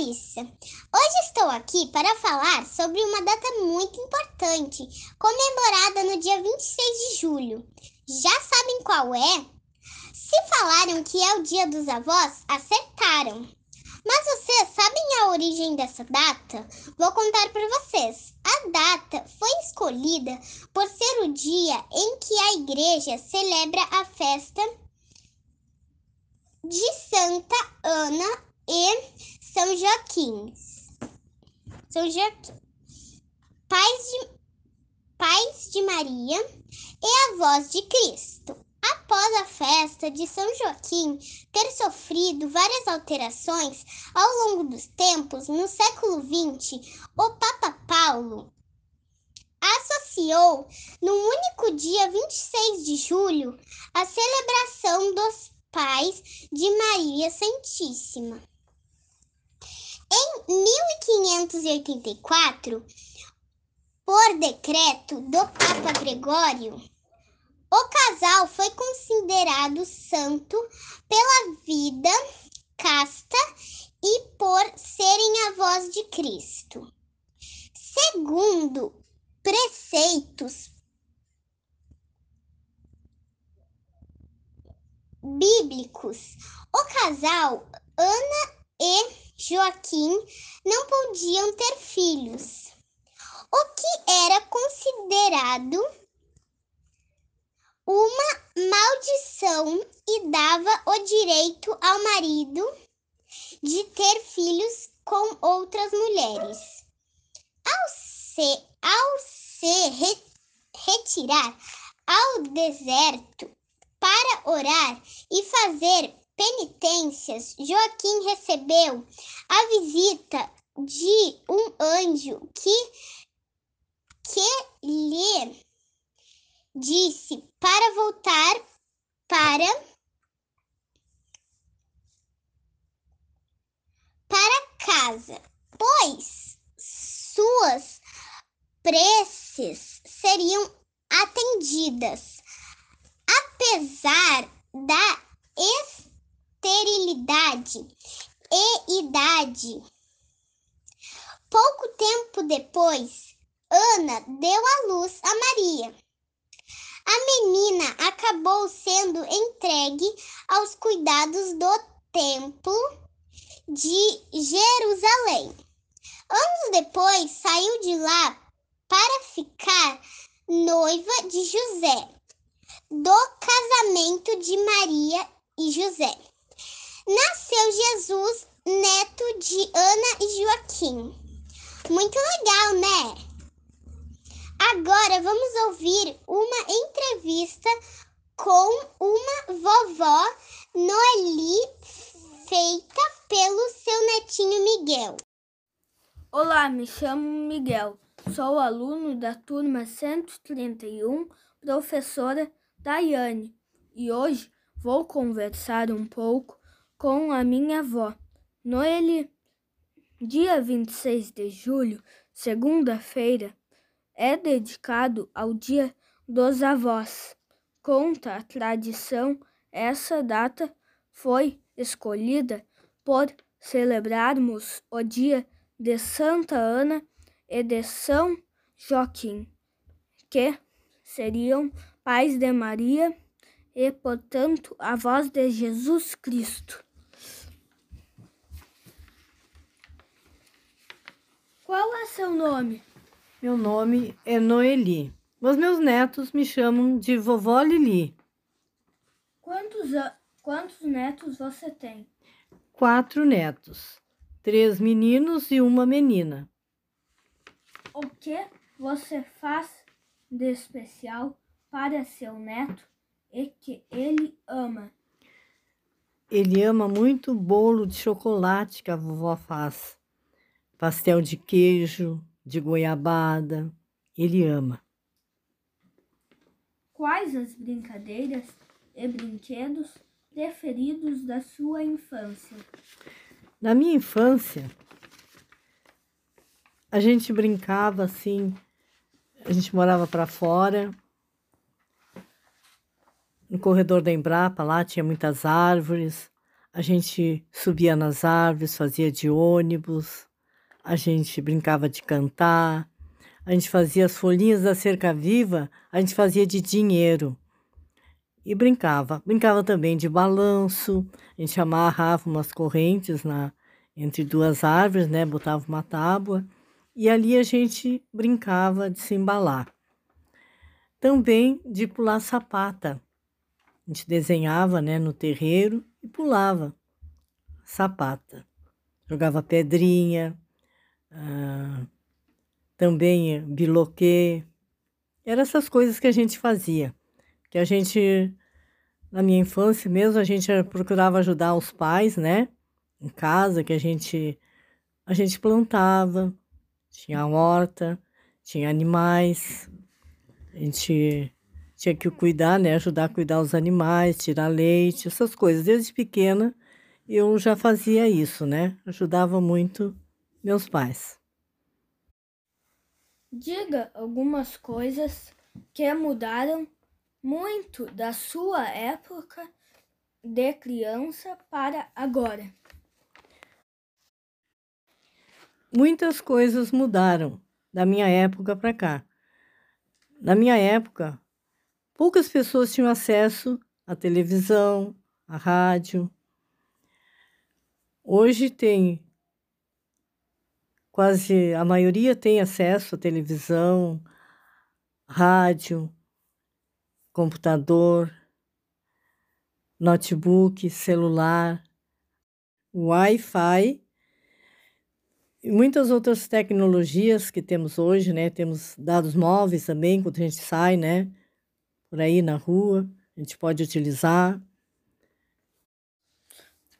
Larissa. Hoje estou aqui para falar sobre uma data muito importante, comemorada no dia 26 de julho. Já sabem qual é? Se falaram que é o Dia dos Avós, acertaram. Mas vocês sabem a origem dessa data? Vou contar para vocês. A data foi escolhida por ser o dia em que a igreja celebra a festa de Santa Ana e São Joaquim. São Joaquim. Pais de, pais de Maria e avós de Cristo. Após a festa de São Joaquim ter sofrido várias alterações ao longo dos tempos, no século XX, o Papa Paulo associou, no único dia 26 de julho, a celebração dos pais de Maria Santíssima. Em 1584, por decreto do Papa Gregório, o casal foi considerado santo pela vida casta e por serem avós de Cristo. Segundo preceitos bíblicos, o casal Ana e Joaquim não podiam ter filhos, o que era considerado uma maldição e dava o direito ao marido de ter filhos com outras mulheres. Ao se, ao se re, retirar ao deserto para orar e fazer penitências, Joaquim recebeu a visita de um anjo que, que lhe disse para voltar para para casa, pois suas preces seriam atendidas, apesar da esterilidade e idade. Pouco tempo depois, Ana deu à luz a Maria a menina acabou sendo entregue aos cuidados do Templo de Jerusalém. Anos depois, saiu de lá para ficar noiva de José, do casamento de Maria e José. Nasceu Jesus, neto de Ana e Joaquim. Muito legal, né? Agora vamos ouvir uma entrevista com uma vovó Noeli feita pelo seu netinho Miguel. Olá, me chamo Miguel. Sou aluno da turma 131, professora Daiane, e hoje vou conversar um pouco com a minha avó, Noeli. Dia 26 de julho, segunda-feira, é dedicado ao Dia dos Avós. Conta a tradição, essa data foi escolhida por celebrarmos o dia de Santa Ana e de São Joaquim, que seriam pais de Maria e, portanto, avós de Jesus Cristo. Qual é seu nome? Meu nome é Noeli. Os meus netos me chamam de vovó Lili. Quantos, quantos netos você tem? Quatro netos. Três meninos e uma menina. O que você faz de especial para seu neto e que ele ama? Ele ama muito o bolo de chocolate que a vovó faz. Pastel de queijo, de goiabada. Ele ama. Quais as brincadeiras e brinquedos preferidos da sua infância? Na minha infância, a gente brincava assim, a gente morava para fora, no corredor da Embrapa, lá tinha muitas árvores, A gente subia nas árvores, fazia de ônibus, a gente brincava de cantar, a gente fazia as folhinhas da cerca viva, a gente fazia de dinheiro e brincava. Brincava também de balanço, a gente amarrava umas correntes na, entre duas árvores, né? Botava uma tábua e ali a gente brincava de se embalar. Também de pular sapata. A gente desenhava né, no terreiro e pulava sapata. Jogava pedrinha, ah, também biloquê. Eram essas coisas que a gente fazia. Que a gente, na minha infância mesmo, a gente procurava ajudar os pais, né? Em casa, que a gente, a gente plantava, tinha horta, tinha animais. A gente tinha que cuidar, né? Ajudar a cuidar os animais, tirar leite, essas coisas. Desde pequena eu já fazia isso, né? Ajudava muito meus pais. Diga algumas coisas que mudaram muito da sua época de criança para agora. Muitas coisas mudaram da minha época para cá. Na minha época, poucas pessoas tinham acesso à televisão, à rádio. Hoje tem quase a maioria tem acesso à televisão, rádio, computador, notebook, celular, Wi-Fi e muitas outras tecnologias que temos hoje, né? Temos dados móveis também, quando a gente sai, né? Por aí na rua, a gente pode utilizar.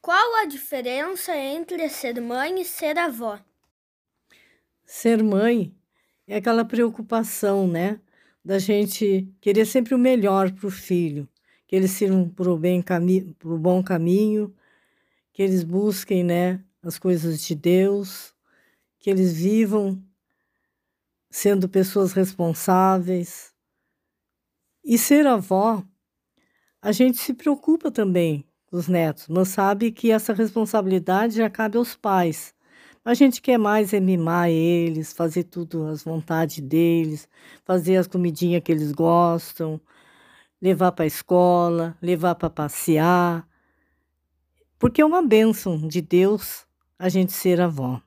Qual a diferença entre ser mãe e ser avó? Ser mãe é aquela preocupação, né? Da gente querer sempre o melhor para o filho, que eles sirvam para o bem cami bom caminho, que eles busquem, né, as coisas de Deus, que eles vivam sendo pessoas responsáveis. E ser avó, a gente se preocupa também com os netos, mas sabe que essa responsabilidade já cabe aos pais. A gente quer mais é mimar eles, fazer tudo às vontades deles, fazer as comidinhas que eles gostam, levar para a escola, levar para passear. Porque é uma bênção de Deus a gente ser avó.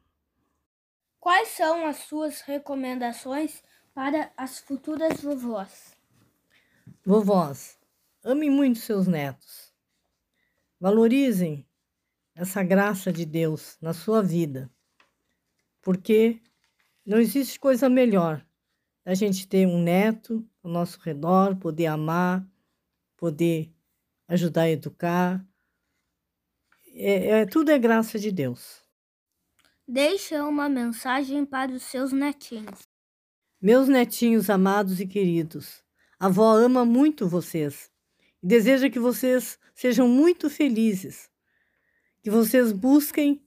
Quais são as suas recomendações para as futuras vovós? Vovós, amem muito seus netos. Valorizem essa graça de Deus na sua vida, porque não existe coisa melhor a gente ter um neto ao nosso redor, poder amar, poder ajudar a educar. É, é, tudo é graça de Deus. Deixa uma mensagem para os seus netinhos. Meus netinhos amados e queridos, a avó ama muito vocês e deseja que vocês sejam muito felizes, que vocês busquem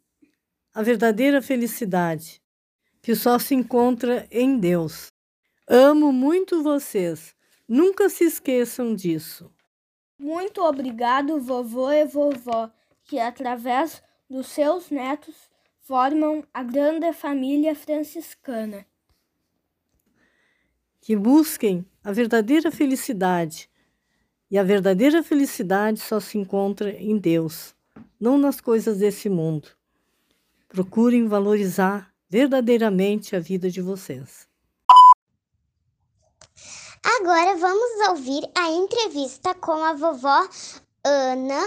a verdadeira felicidade, que só se encontra em Deus. Amo muito vocês, nunca se esqueçam disso. Muito obrigado, vovô e vovó, que através dos seus netos formam a grande família franciscana. Que busquem a verdadeira felicidade. E a verdadeira felicidade só se encontra em Deus, não nas coisas desse mundo. Procurem valorizar verdadeiramente a vida de vocês. Agora vamos ouvir a entrevista com a vovó Ana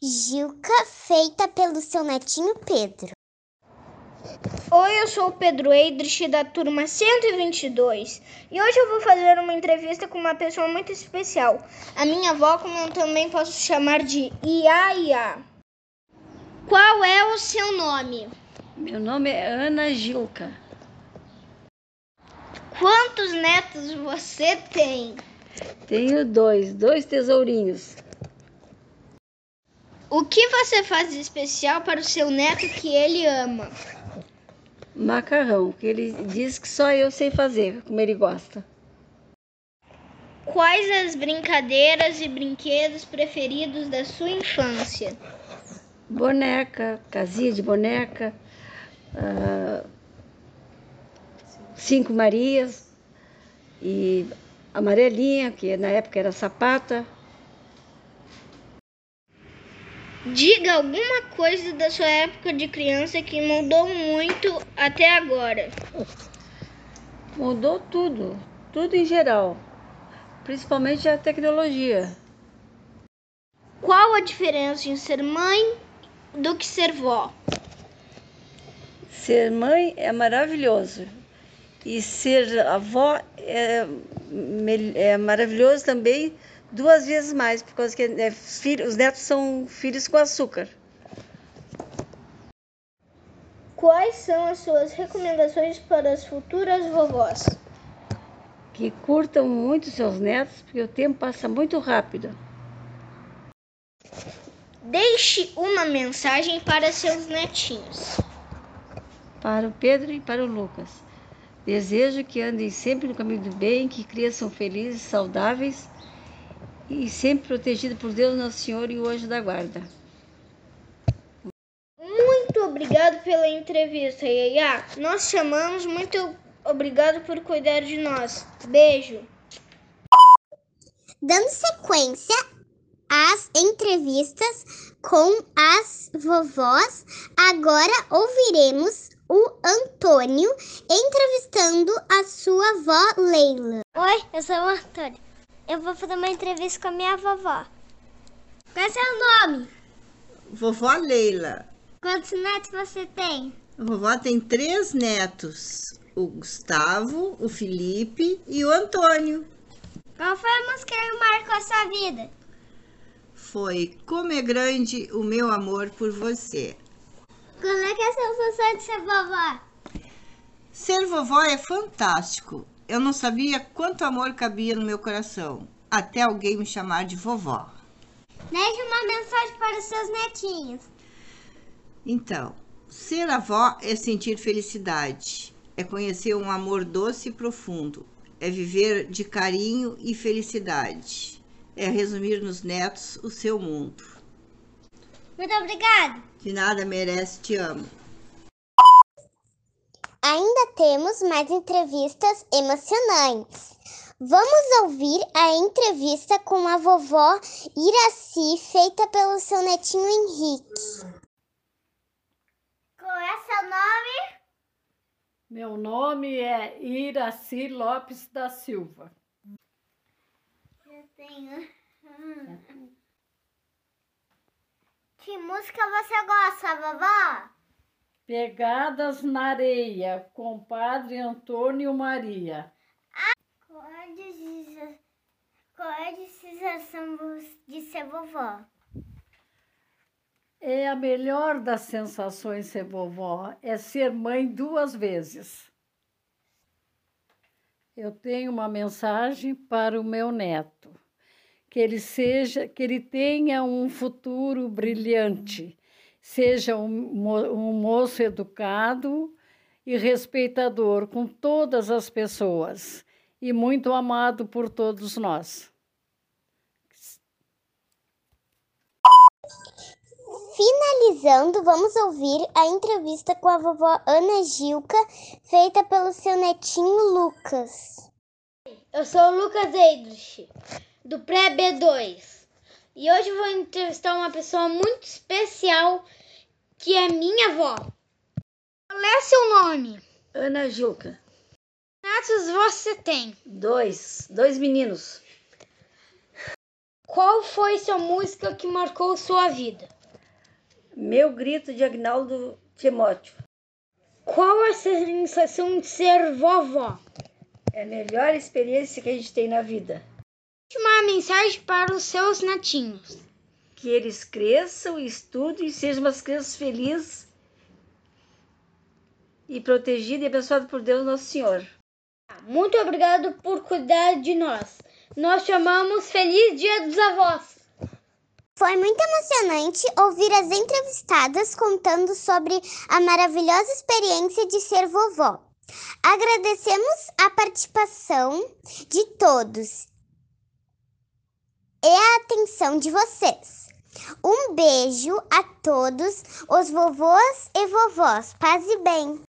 Gilca, feita pelo seu netinho Pedro. Oi, eu sou o Pedro Eidrich da turma 122 e hoje eu vou fazer uma entrevista com uma pessoa muito especial, a minha avó, como eu também posso chamar de Iaia. Qual é o seu nome? Meu nome é Ana Gilca. Quantos netos você tem? Tenho dois, dois tesourinhos. O que você faz de especial para o seu neto que ele ama? macarrão, que ele diz que só eu sei fazer, como ele gosta. Quais as brincadeiras e brinquedos preferidos da sua infância? Boneca, casinha de boneca, uh, cinco Marias e amarelinha, que na época era sapata. Diga alguma coisa da sua época de criança que mudou muito até agora. Mudou tudo, tudo em geral, principalmente a tecnologia. Qual a diferença em ser mãe do que ser vó? Ser mãe é maravilhoso e ser avó é, é maravilhoso também duas vezes mais, por causa que é, filho, os netos são filhos com açúcar. Quais são as suas recomendações para as futuras vovós? Que curtam muito seus netos, porque o tempo passa muito rápido. Deixe uma mensagem para seus netinhos. Para o Pedro e para o Lucas. Desejo que andem sempre no caminho do bem, que cresçam felizes, saudáveis e sempre protegido por Deus Nosso Senhor e o anjo da guarda. Muito obrigado pela entrevista, Yaya. Nós chamamos, muito obrigado por cuidar de nós. Beijo. Dando sequência às entrevistas com as vovós, agora ouviremos o Antônio entrevistando a sua avó Leila. Oi, eu sou o Antônio eu vou fazer uma entrevista com a minha vovó. Qual é seu nome? Vovó Leila. Quantos netos você tem? A vovó tem três netos: o Gustavo, o Felipe e o Antônio. Qual foi a música que marcou a sua vida? Foi Como é Grande o Meu Amor por Você. Como é que é a sensação de ser vovó? Ser vovó é fantástico. Eu não sabia quanto amor cabia no meu coração, até alguém me chamar de vovó. Deixe uma mensagem para os seus netinhos. Então, ser avó é sentir felicidade, é conhecer um amor doce e profundo, é viver de carinho e felicidade, é resumir nos netos o seu mundo. Muito obrigada. De nada merece, te amo. Ainda temos mais entrevistas emocionantes. Vamos ouvir a entrevista com a vovó Iraci, feita pelo seu netinho Henrique. Qual é seu nome? Meu nome é Iraci Lopes da Silva. Eu tenho. Hum. Que música você gosta, vovó? Pegadas na Areia, com Padre Antônio Maria. Qual é a sensação de ser vovó? É a melhor das sensações ser vovó, é ser mãe duas vezes. Eu tenho uma mensagem para o meu neto, que ele seja, que ele tenha um futuro brilhante seja um, um moço educado e respeitador com todas as pessoas e muito amado por todos nós. Finalizando, vamos ouvir a entrevista com a vovó Ana Gilca, feita pelo seu netinho Lucas. Eu sou o Lucas Eidrich, do pré-B2. E hoje vou entrevistar uma pessoa muito especial que é minha avó. Qual é seu nome? Ana Juca. Quantos você tem? Dois. Dois meninos. Qual foi sua música que marcou sua vida? Meu grito de Agnaldo Timóteo. Qual a sensação de ser vovó? É a melhor experiência que a gente tem na vida. Uma mensagem para os seus netinhos que eles cresçam, estudem e sejam umas crianças felizes e protegidas e abençoadas por Deus Nosso Senhor. Muito obrigado por cuidar de nós. Nós chamamos Feliz Dia dos Avós. Foi muito emocionante ouvir as entrevistadas contando sobre a maravilhosa experiência de ser vovó. Agradecemos a participação de todos e a atenção de vocês. Um beijo a todos os vovôs e vovós. Paz e bem.